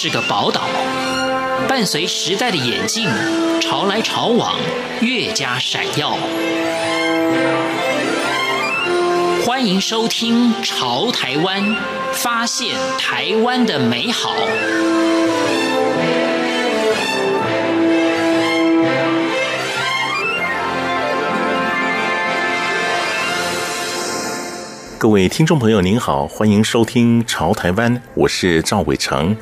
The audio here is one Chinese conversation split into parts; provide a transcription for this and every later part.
是个宝岛，伴随时代的眼镜，潮来潮往，越加闪耀。欢迎收听《潮台湾》，发现台湾的美好。各位听众朋友，您好，欢迎收听《潮台湾》，我是赵伟成。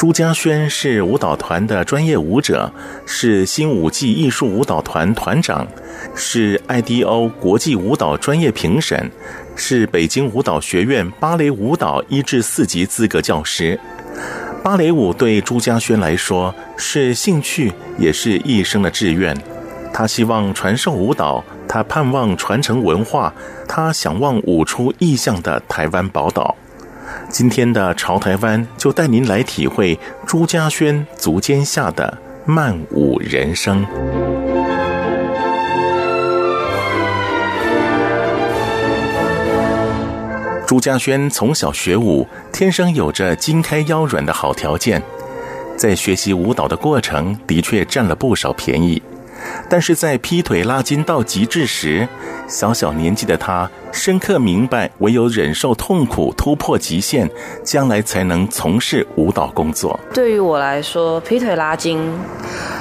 朱家轩是舞蹈团的专业舞者，是新舞季艺术舞蹈团团长，是 IDO 国际舞蹈专业评审，是北京舞蹈学院芭蕾舞蹈一至四级资格教师。芭蕾舞对朱家轩来说是兴趣，也是一生的志愿。他希望传授舞蹈。他盼望传承文化，他想望舞出异象的台湾宝岛。今天的潮台湾就带您来体会朱家轩足尖下的慢舞人生。朱家轩从小学舞，天生有着筋开腰软的好条件，在学习舞蹈的过程的确占了不少便宜。但是在劈腿拉筋到极致时，小小年纪的他深刻明白，唯有忍受痛苦，突破极限，将来才能从事舞蹈工作。对于我来说，劈腿拉筋，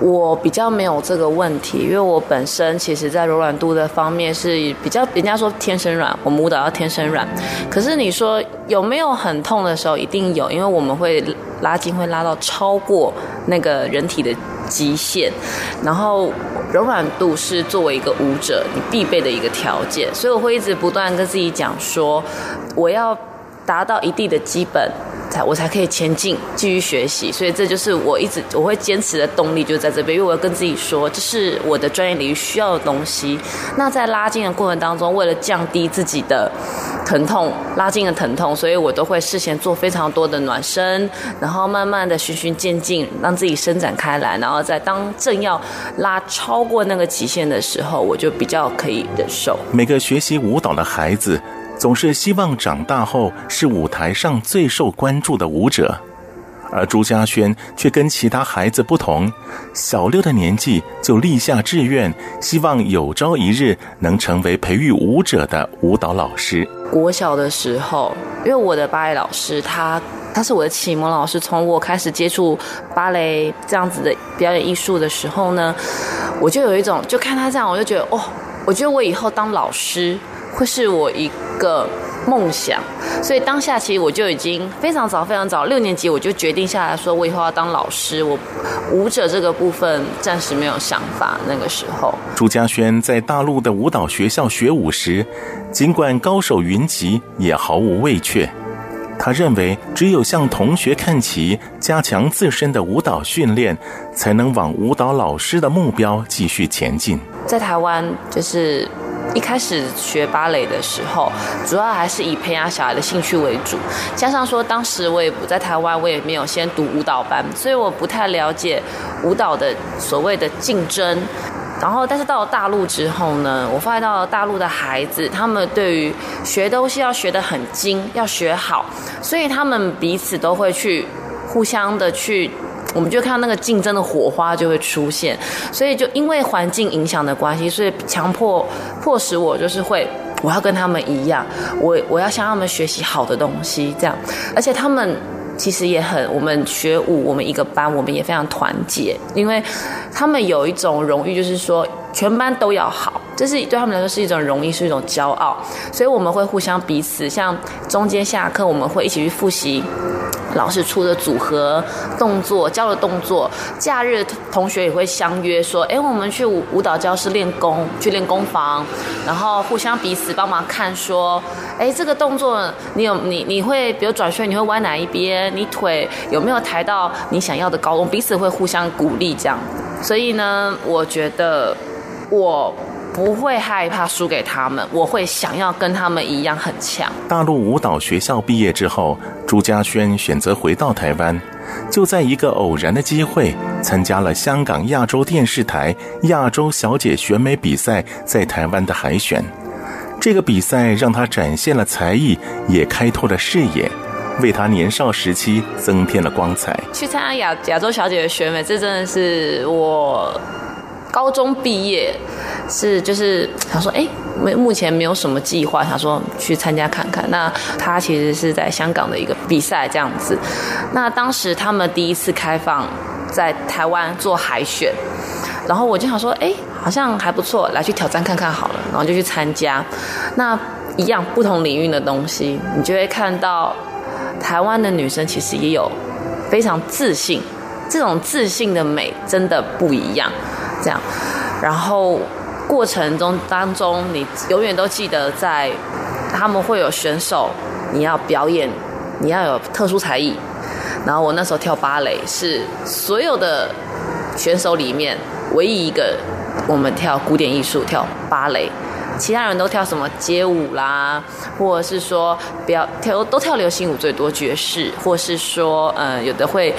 我比较没有这个问题，因为我本身其实在柔软度的方面是比较，人家说天生软，我们舞蹈要天生软。可是你说有没有很痛的时候？一定有，因为我们会拉筋会拉到超过那个人体的极限，然后柔软度是作为一个舞者你必备的一个条件，所以我会一直不断跟自己讲说，我要达到一定的基本。才我才可以前进，继续学习，所以这就是我一直我会坚持的动力，就在这边，因为我要跟自己说，这是我的专业领域需要的东西。那在拉筋的过程当中，为了降低自己的疼痛，拉筋的疼痛，所以我都会事先做非常多的暖身，然后慢慢的循序渐进，让自己伸展开来，然后在当正要拉超过那个极限的时候，我就比较可以忍受。每个学习舞蹈的孩子，总是希望长大后是舞台上最受关注的舞者，而朱家轩却跟其他孩子不同，小六的年纪就立下志愿，希望有朝一日能成为培育舞者的舞蹈老师。国小的时候，因为我的芭蕾老师他他是我的启蒙老师，从我开始接触芭蕾这样子的表演艺术的时候呢，我就有一种就看他这样，我就觉得哦，我觉得我以后当老师。会是我一个梦想，所以当下其实我就已经非常早、非常早，六年级我就决定下来说，我以后要当老师。我舞者这个部分暂时没有想法。那个时候，朱家轩在大陆的舞蹈学校学舞时，尽管高手云集，也毫无畏怯。他认为，只有向同学看齐，加强自身的舞蹈训练，才能往舞蹈老师的目标继续前进。在台湾，就是。一开始学芭蕾的时候，主要还是以培养小孩的兴趣为主。加上说，当时我也不在台湾，我也没有先读舞蹈班，所以我不太了解舞蹈的所谓的竞争。然后，但是到了大陆之后呢，我发现到了大陆的孩子，他们对于学东西要学得很精，要学好，所以他们彼此都会去互相的去。我们就看到那个竞争的火花就会出现，所以就因为环境影响的关系，所以强迫迫使我就是会，我要跟他们一样，我我要向他们学习好的东西，这样，而且他们其实也很，我们学舞，我们一个班，我们也非常团结，因为他们有一种荣誉，就是说全班都要好，这是对他们来说是一种荣誉，是一种骄傲，所以我们会互相彼此，像中间下课我们会一起去复习。老师出的组合动作，教的动作，假日同学也会相约说，哎，我们去舞舞蹈教室练功，去练功房，然后互相彼此帮忙看，说，哎，这个动作你有你你会，比如转圈，你会弯哪一边？你腿有没有抬到你想要的高度？彼此会互相鼓励这样。所以呢，我觉得我。不会害怕输给他们，我会想要跟他们一样很强。大陆舞蹈学校毕业之后，朱家轩选择回到台湾，就在一个偶然的机会，参加了香港亚洲电视台亚洲小姐选美比赛在台湾的海选。这个比赛让他展现了才艺，也开拓了视野。为他年少时期增添了光彩。去参加亚亚洲小姐的选美，这真的是我高中毕业是就是想说，哎，没目前没有什么计划，想说去参加看看。那他其实是在香港的一个比赛这样子。那当时他们第一次开放在台湾做海选，然后我就想说，哎，好像还不错，来去挑战看看好了，然后就去参加。那一样不同领域的东西，你就会看到台湾的女生其实也有非常自信，这种自信的美真的不一样。这样，然后过程中当中，你永远都记得在他们会有选手，你要表演，你要有特殊才艺。然后我那时候跳芭蕾，是所有的选手里面唯一一个我们跳古典艺术，跳芭蕾。其他人都跳什么街舞啦，或者是说表跳都跳流行舞最多，爵士，或是说嗯有的会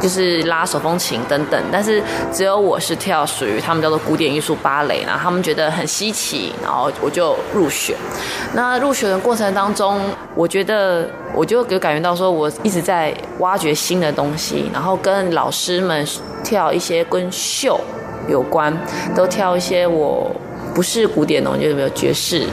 就是拉手风琴等等，但是只有我是跳属于他们叫做古典艺术芭蕾，然后他们觉得很稀奇，然后我就入选。那入选的过程当中，我觉得我就有感觉到说，我一直在挖掘新的东西，然后跟老师们跳一些跟秀有关，都跳一些我。不是古典的，就有没有爵士？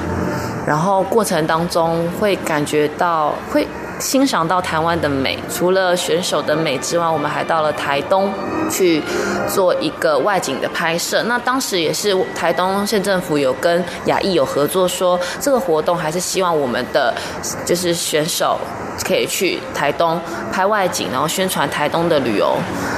然后过程当中会感觉到，会欣赏到台湾的美。除了选手的美之外，我们还到了台东去做一个外景的拍摄。那当时也是台东县政府有跟亚艺有合作说，说这个活动还是希望我们的就是选手可以去台东拍外景，然后宣传台东的旅游。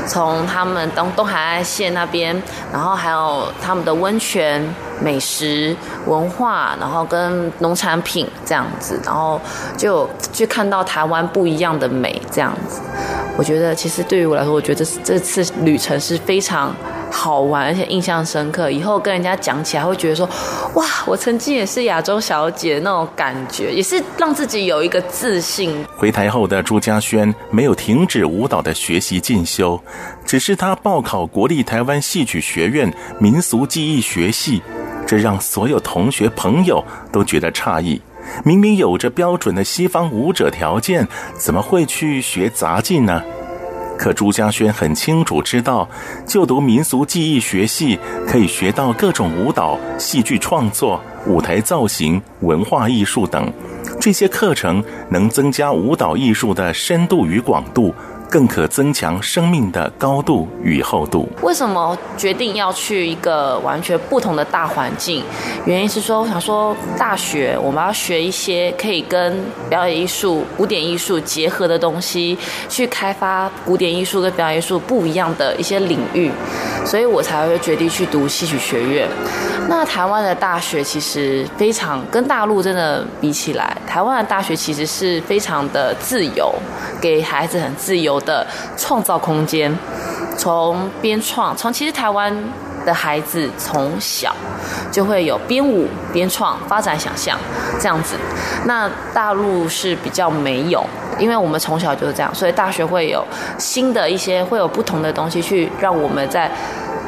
从他们东东海岸线那边，然后还有他们的温泉、美食、文化，然后跟农产品这样子，然后就去看到台湾不一样的美这样子。我觉得其实对于我来说，我觉得这这次旅程是非常。好玩，而且印象深刻。以后跟人家讲起来，会觉得说：“哇，我曾经也是亚洲小姐那种感觉，也是让自己有一个自信。”回台后的朱家轩没有停止舞蹈的学习进修，只是他报考国立台湾戏曲学院民俗技艺学系，这让所有同学朋友都觉得诧异。明明有着标准的西方舞者条件，怎么会去学杂技呢？可朱家轩很清楚知道，就读民俗技艺学系可以学到各种舞蹈、戏剧创作、舞台造型、文化艺术等，这些课程能增加舞蹈艺术的深度与广度。更可增强生命的高度与厚度。为什么决定要去一个完全不同的大环境？原因是说，我想说，大学我们要学一些可以跟表演艺术、古典艺术结合的东西，去开发古典艺术跟表演艺术不一样的一些领域，所以我才会决定去读戏曲学院。那台湾的大学其实非常跟大陆真的比起来，台湾的大学其实是非常的自由，给孩子很自由的创造空间。从编创，从其实台湾的孩子从小就会有编舞、编创、发展想象这样子。那大陆是比较没有，因为我们从小就是这样，所以大学会有新的一些，会有不同的东西去让我们在。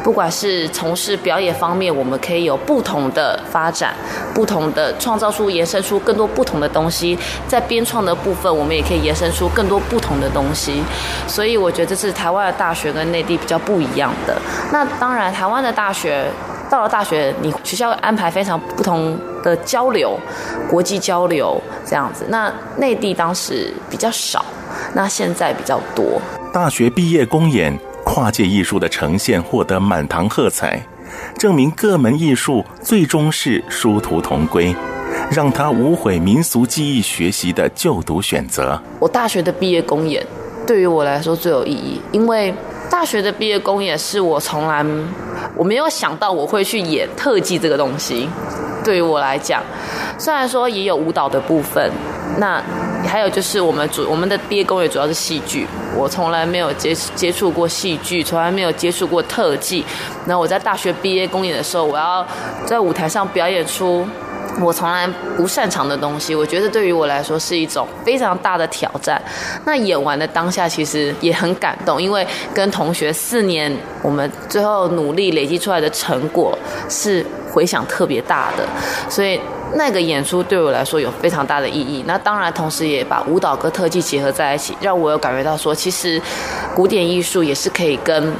不管是从事表演方面，我们可以有不同的发展，不同的创造出、延伸出更多不同的东西。在编创的部分，我们也可以延伸出更多不同的东西。所以，我觉得这是台湾的大学跟内地比较不一样的。那当然，台湾的大学到了大学，你学校安排非常不同的交流，国际交流这样子。那内地当时比较少，那现在比较多。大学毕业公演。跨界艺术的呈现获得满堂喝彩，证明各门艺术最终是殊途同归，让他无悔民俗技艺学习的就读选择。我大学的毕业公演对于我来说最有意义，因为大学的毕业公演是我从来我没有想到我会去演特技这个东西。对于我来讲，虽然说也有舞蹈的部分，那。还有就是我们主我们的毕业公演主要是戏剧，我从来没有接接触过戏剧，从来没有接触过特技。那我在大学毕业公演的时候，我要在舞台上表演出我从来不擅长的东西，我觉得对于我来说是一种非常大的挑战。那演完的当下其实也很感动，因为跟同学四年我们最后努力累积出来的成果是回响特别大的，所以。那个演出对我来说有非常大的意义。那当然，同时也把舞蹈跟特技结合在一起，让我有感觉到说，其实古典艺术也是可以跟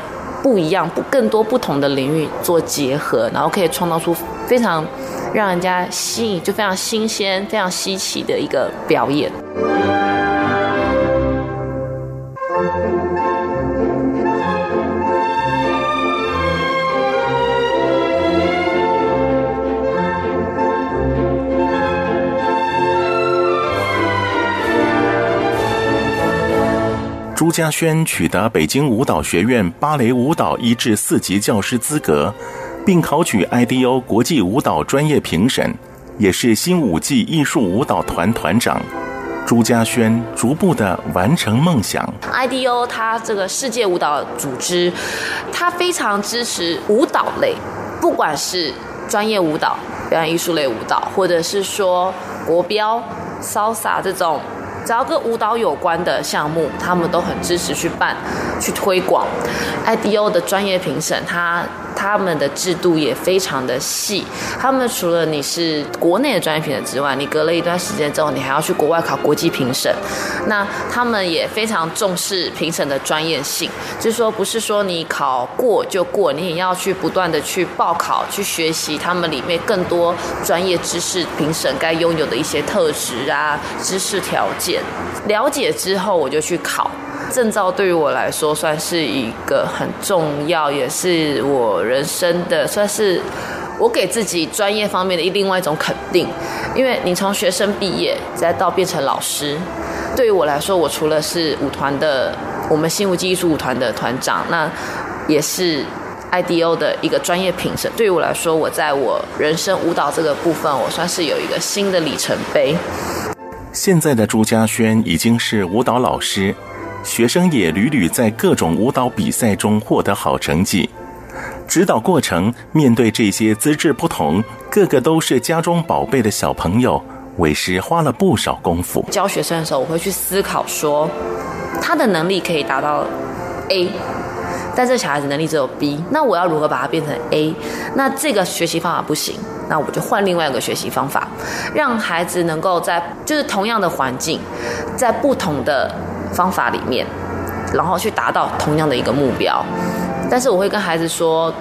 不一样、不更多不同的领域做结合，然后可以创造出非常让人家吸引、就非常新鲜、非常稀奇的一个表演。朱家轩取得北京舞蹈学院芭蕾舞蹈一至四级教师资格，并考取 IDO 国际舞蹈专业评审，也是新舞季艺术舞蹈团团长。朱家轩逐步的完成梦想。IDO 它这个世界舞蹈组织，它非常支持舞蹈类，不管是专业舞蹈、表演艺术类舞蹈，或者是说国标、潇洒这种。只要跟舞蹈有关的项目，他们都很支持去办、去推广。IDO 的专业评审，他。他们的制度也非常的细，他们除了你是国内的专业评审之外，你隔了一段时间之后，你还要去国外考国际评审。那他们也非常重视评审的专业性，就是说不是说你考过就过，你也要去不断的去报考、去学习他们里面更多专业知识，评审该拥有的一些特质啊、知识条件。了解之后，我就去考。证照对于我来说算是一个很重要，也是我人生的，算是我给自己专业方面的另外一种肯定。因为你从学生毕业再到变成老师，对于我来说，我除了是舞团的，我们新舞季艺术舞团的团长，那也是 IDO 的一个专业评审。对于我来说，我在我人生舞蹈这个部分，我算是有一个新的里程碑。现在的朱家轩已经是舞蹈老师。学生也屡屡在各种舞蹈比赛中获得好成绩。指导过程，面对这些资质不同、个个都是家中宝贝的小朋友，为师花了不少功夫。教学生的时候，我会去思考说，他的能力可以达到 A，但这小孩子能力只有 B，那我要如何把它变成 A？那这个学习方法不行，那我就换另外一个学习方法，让孩子能够在就是同样的环境，在不同的。方法里面，然后去达到同样的一个目标。但是我会跟孩子说，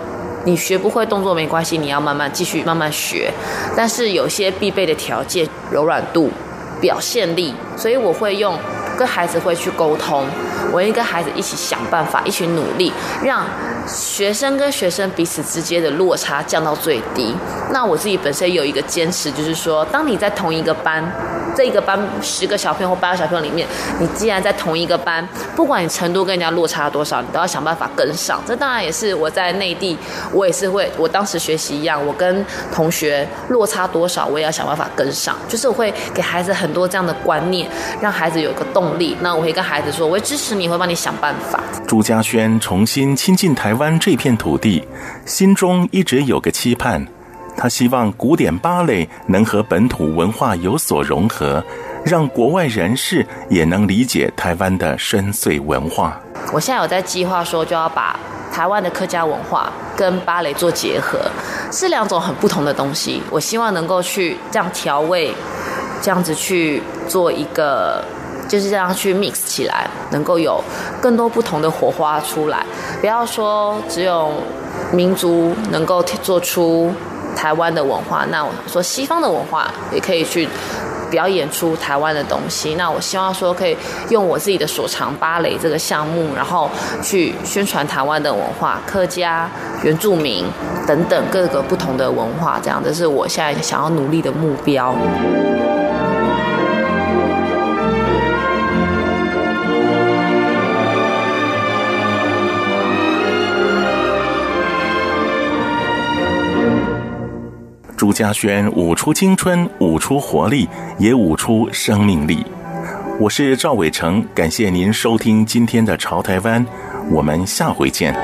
你学不会动作没关系，你要慢慢继续慢慢学。但是有些必备的条件，柔软度、表现力，所以我会用跟孩子会去沟通，我会跟孩子一起想办法，一起努力，让学生跟学生彼此之间的落差降到最低。那我自己本身有一个坚持，就是说，当你在同一个班。这一个班十个小朋友或八个小朋友里面，你既然在同一个班，不管你程度跟人家落差多少，你都要想办法跟上。这当然也是我在内地，我也是会，我当时学习一样，我跟同学落差多少，我也要想办法跟上。就是我会给孩子很多这样的观念，让孩子有个动力。那我会跟孩子说，我会支持你，会帮你想办法。朱家轩重新亲近台湾湾这片土地，心中一直有个期盼。他希望古典芭蕾能和本土文化有所融合，让国外人士也能理解台湾的深邃文化。我现在有在计划说，就要把台湾的客家文化跟芭蕾做结合，是两种很不同的东西。我希望能够去这样调味，这样子去做一个，就是这样去 mix 起来，能够有更多不同的火花出来。不要说只有民族能够做出。台湾的文化，那我说西方的文化也可以去表演出台湾的东西。那我希望说可以用我自己的所长芭蕾这个项目，然后去宣传台湾的文化，客家、原住民等等各个不同的文化，这样这是我现在想要努力的目标。朱家轩舞出青春，舞出活力，也舞出生命力。我是赵伟成，感谢您收听今天的《潮台湾》，我们下回见。